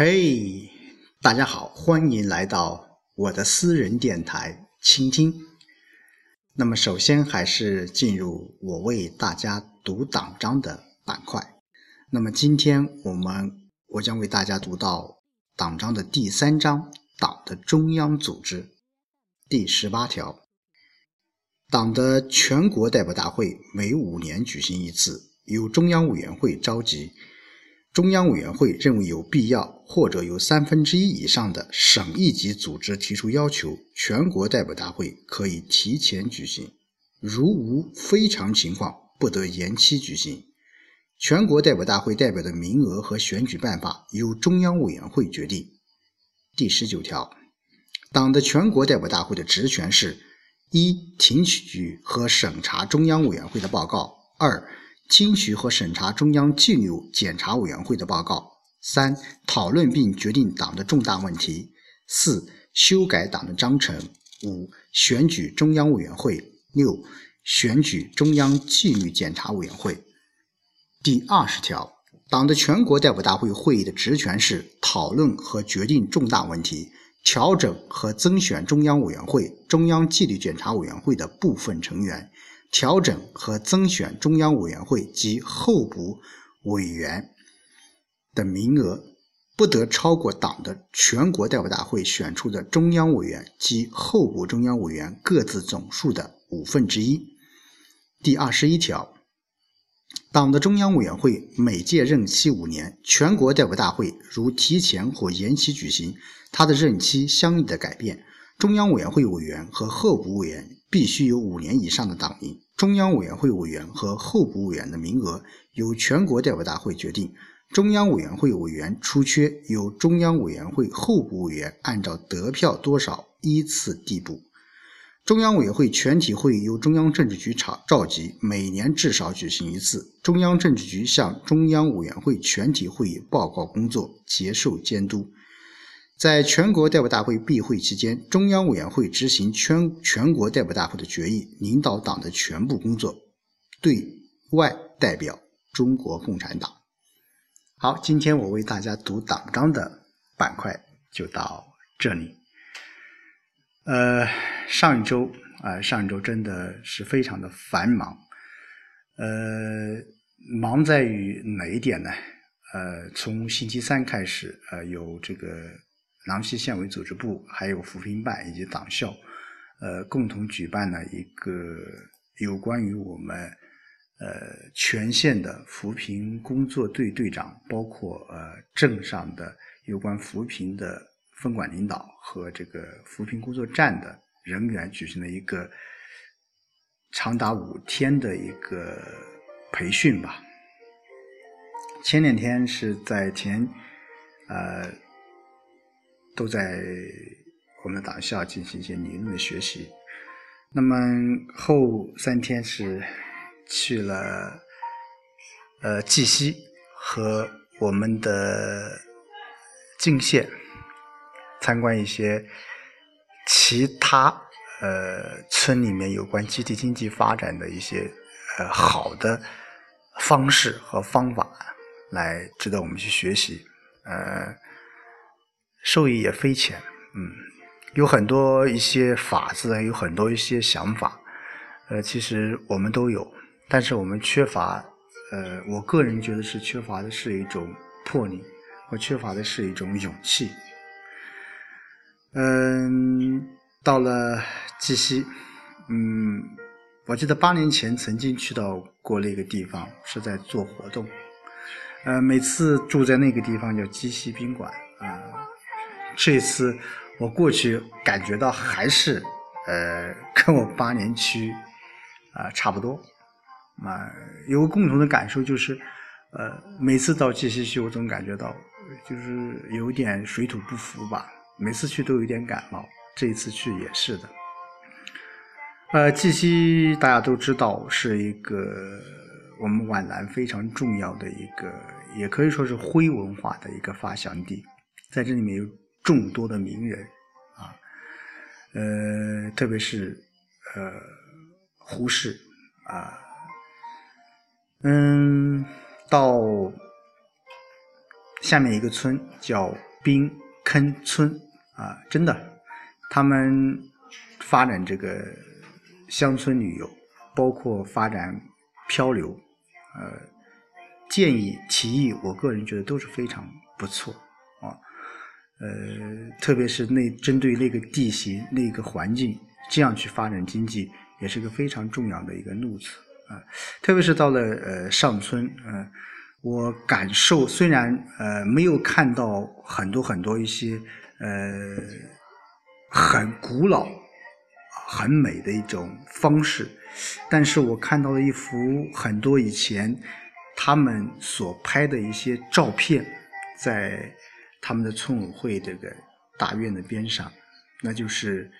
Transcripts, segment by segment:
嘿，大家好，欢迎来到我的私人电台倾听。那么，首先还是进入我为大家读党章的板块。那么，今天我们我将为大家读到党章的第三章“党的中央组织”第十八条：党的全国代表大会每五年举行一次，由中央委员会召集。中央委员会认为有必要，或者有三分之一以上的省一级组织提出要求，全国代表大会可以提前举行；如无非常情况，不得延期举行。全国代表大会代表的名额和选举办法由中央委员会决定。第十九条，党的全国代表大会的职权是：一、听取和审查中央委员会的报告；二、听取和审查中央纪律检查委员会的报告；三、讨论并决定党的重大问题；四、修改党的章程；五、选举中央委员会；六、选举中央纪律检查委员会。第二十条，党的全国代表大会会议的职权是讨论和决定重大问题，调整和增选中央委员会、中央纪律检查委员会的部分成员。调整和增选中央委员会及候补委员的名额，不得超过党的全国代表大会选出的中央委员及候补中央委员各自总数的五分之一。第二十一条，党的中央委员会每届任期五年，全国代表大会如提前或延期举行，他的任期相应的改变。中央委员会委员和候补委员必须有五年以上的党龄。中央委员会委员和候补委员的名额由全国代表大会决定。中央委员会委员出缺，由中央委员会候补委员按照得票多少依次递补。中央委员会全体会议由中央政治局召召集，每年至少举行一次。中央政治局向中央委员会全体会议报告工作，接受监督。在全国代表大会闭会期间，中央委员会执行全全国代表大会的决议，领导党的全部工作，对外代表中国共产党。好，今天我为大家读党章的板块就到这里。呃，上一周啊，上一周真的是非常的繁忙。呃，忙在于哪一点呢？呃，从星期三开始，呃，有这个。郎溪县委组织部、还有扶贫办以及党校，呃，共同举办了一个有关于我们呃全县的扶贫工作队队长，包括呃镇上的有关扶贫的分管领导和这个扶贫工作站的人员举行了一个长达五天的一个培训吧。前两天是在前呃。都在我们党校进行一些理论的学习。那么后三天是去了呃绩溪和我们的泾县参观一些其他呃村里面有关集体经济发展的一些呃好的方式和方法，来值得我们去学习。呃。受益也匪浅，嗯，有很多一些法子，有很多一些想法，呃，其实我们都有，但是我们缺乏，呃，我个人觉得是缺乏的是一种魄力，我缺乏的是一种勇气。嗯，到了鸡西，嗯，我记得八年前曾经去到过那个地方，是在做活动，呃，每次住在那个地方叫鸡西宾馆，啊。这一次我过去感觉到还是，呃，跟我八年去啊差不多，啊，有个共同的感受就是，呃，每次到绩溪去，我总感觉到就是有点水土不服吧。每次去都有点感冒，这一次去也是的。呃，绩溪大家都知道是一个我们皖南非常重要的一个，也可以说是徽文化的一个发祥地，在这里面有。众多的名人啊，呃，特别是呃胡适啊，嗯，到下面一个村叫冰坑村啊，真的，他们发展这个乡村旅游，包括发展漂流，呃，建议提议，我个人觉得都是非常不错，呃，特别是那针对那个地形、那个环境，这样去发展经济，也是个非常重要的一个路子啊，特别是到了呃上村，嗯。我感受虽然呃没有看到很多很多一些呃很古老、很美的一种方式，但是我看到了一幅很多以前他们所拍的一些照片，在他们的村委会这个大院的边上，那就是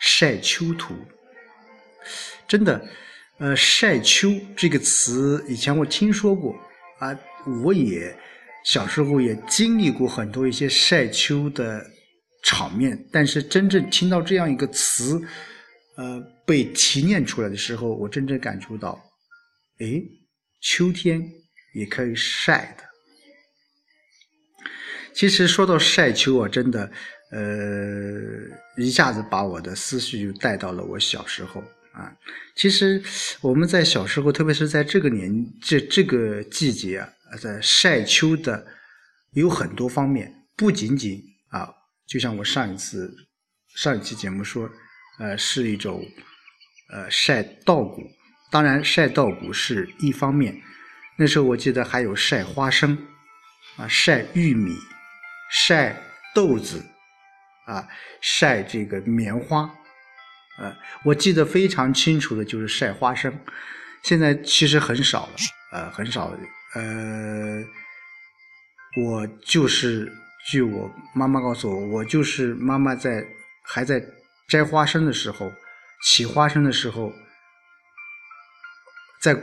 晒秋图。真的，呃，晒秋这个词以前我听说过。啊，我也小时候也经历过很多一些晒秋的场面，但是真正听到这样一个词，呃，被提炼出来的时候，我真正感触到，哎，秋天也可以晒的。其实说到晒秋啊，真的，呃，一下子把我的思绪就带到了我小时候。啊，其实我们在小时候，特别是在这个年这这个季节啊，在晒秋的有很多方面，不仅仅啊，就像我上一次上一期节目说，呃，是一种呃晒稻谷，当然晒稻谷是一方面，那时候我记得还有晒花生啊，晒玉米，晒豆子啊，晒这个棉花。呃，我记得非常清楚的就是晒花生，现在其实很少了，呃，很少。呃，我就是据我妈妈告诉我，我就是妈妈在还在摘花生的时候，起花生的时候，在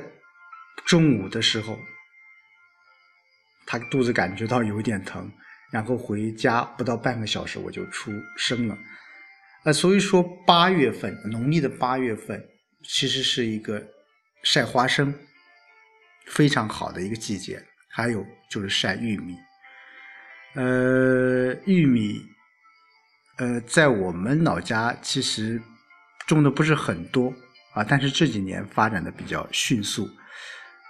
中午的时候，她肚子感觉到有点疼，然后回家不到半个小时我就出生了。呃，所以说八月份，农历的八月份，其实是一个晒花生非常好的一个季节。还有就是晒玉米，呃，玉米，呃，在我们老家其实种的不是很多啊，但是这几年发展的比较迅速。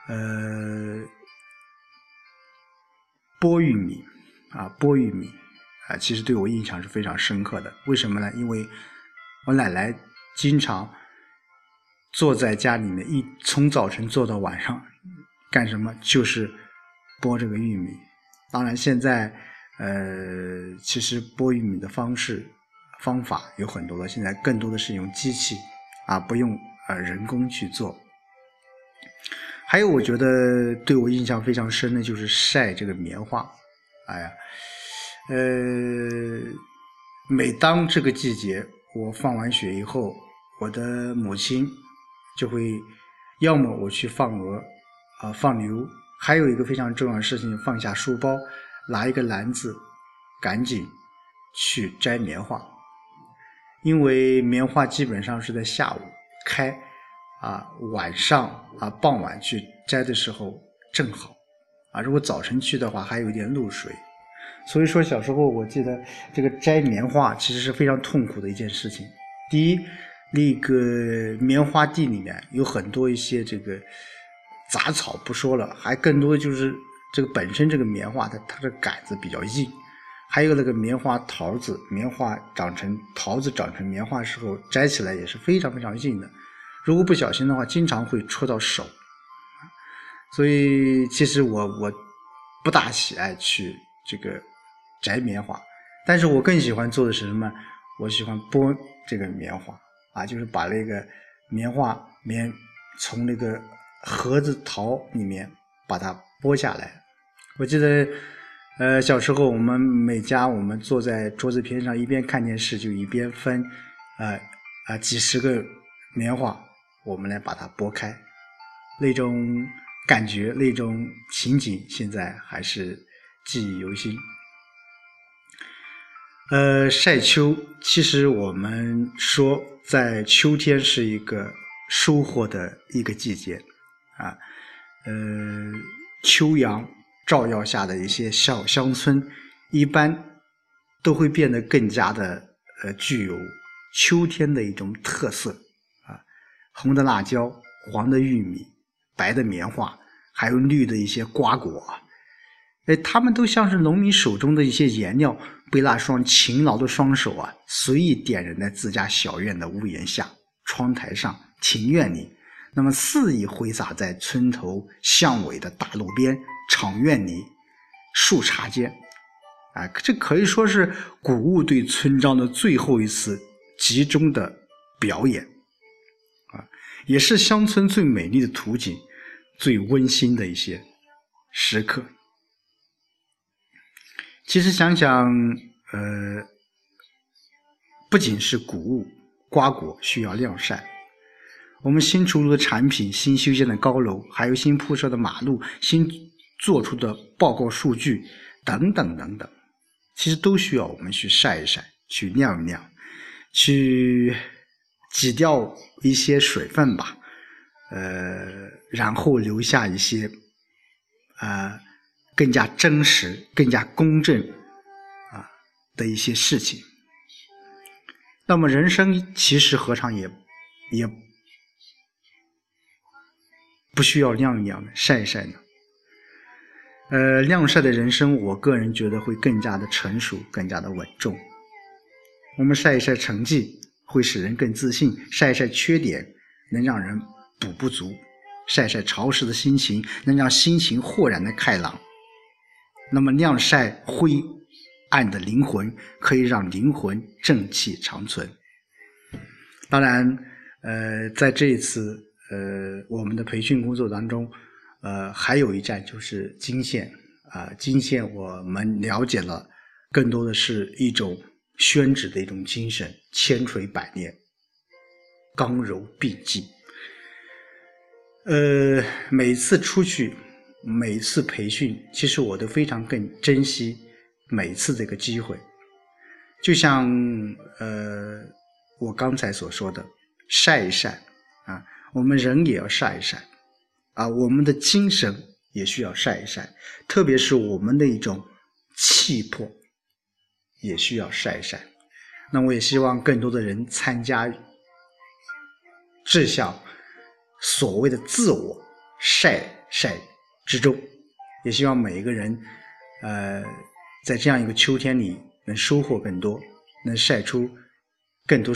呃，播玉米啊，剥玉米。啊，其实对我印象是非常深刻的。为什么呢？因为我奶奶经常坐在家里面，一从早晨坐到晚上，干什么？就是剥这个玉米。当然，现在呃，其实剥玉米的方式方法有很多了。现在更多的是用机器啊，不用呃人工去做。还有，我觉得对我印象非常深的就是晒这个棉花。哎呀。呃，每当这个季节，我放完学以后，我的母亲就会要么我去放鹅，啊放牛，还有一个非常重要的事情，放下书包，拿一个篮子，赶紧去摘棉花，因为棉花基本上是在下午开，啊晚上啊傍晚去摘的时候正好，啊如果早晨去的话，还有一点露水。所以说，小时候我记得这个摘棉花其实是非常痛苦的一件事情。第一，那个棉花地里面有很多一些这个杂草不说了，还更多的就是这个本身这个棉花它它的杆子比较硬，还有那个棉花桃子，棉花长成桃子长成棉花时候摘起来也是非常非常硬的，如果不小心的话，经常会戳到手。所以其实我我不大喜爱去这个。摘棉花，但是我更喜欢做的是什么？我喜欢剥这个棉花啊，就是把那个棉花棉从那个盒子桃里面把它剥下来。我记得，呃，小时候我们每家我们坐在桌子边上，一边看电视就一边分，呃啊几十个棉花，我们来把它剥开，那种感觉那种情景，现在还是记忆犹新。呃，晒秋，其实我们说，在秋天是一个收获的一个季节，啊，呃，秋阳照耀下的一些小乡村，一般都会变得更加的呃具有秋天的一种特色啊，红的辣椒，黄的玉米，白的棉花，还有绿的一些瓜果，哎，它们都像是农民手中的一些颜料，被那双勤劳的双手啊，随意点燃在自家小院的屋檐下、窗台上、庭院里。那么肆意挥洒在村头巷尾的大路边、场院里、树杈间，啊，这可以说是谷物对村庄的最后一次集中的表演，也是乡村最美丽的图景、最温馨的一些时刻。其实想想，呃，不仅是谷物、瓜果需要晾晒。我们新出炉的产品、新修建的高楼，还有新铺设的马路、新做出的报告数据等等等等，其实都需要我们去晒一晒、去晾一晾、去挤掉一些水分吧，呃，然后留下一些啊更加真实、更加公正啊的一些事情。那么人生其实何尝也也。不需要晾一晾，晒一晒呢。呃，晾晒的人生，我个人觉得会更加的成熟，更加的稳重。我们晒一晒成绩，会使人更自信；晒晒缺点，能让人补不足；晒晒潮湿的心情，能让心情豁然的开朗。那么晾晒灰暗的灵魂，可以让灵魂正气长存。当然，呃，在这一次。呃，我们的培训工作当中，呃，还有一站就是金线啊，金线我们了解了，更多的是一种宣纸的一种精神，千锤百炼，刚柔并济。呃，每次出去，每次培训，其实我都非常更珍惜每次这个机会，就像呃我刚才所说的，晒一晒啊。我们人也要晒一晒，啊，我们的精神也需要晒一晒，特别是我们的一种气魄，也需要晒晒。那我也希望更多的人参加志向所谓的自我晒晒之中，也希望每一个人，呃，在这样一个秋天里能收获更多，能晒出更多。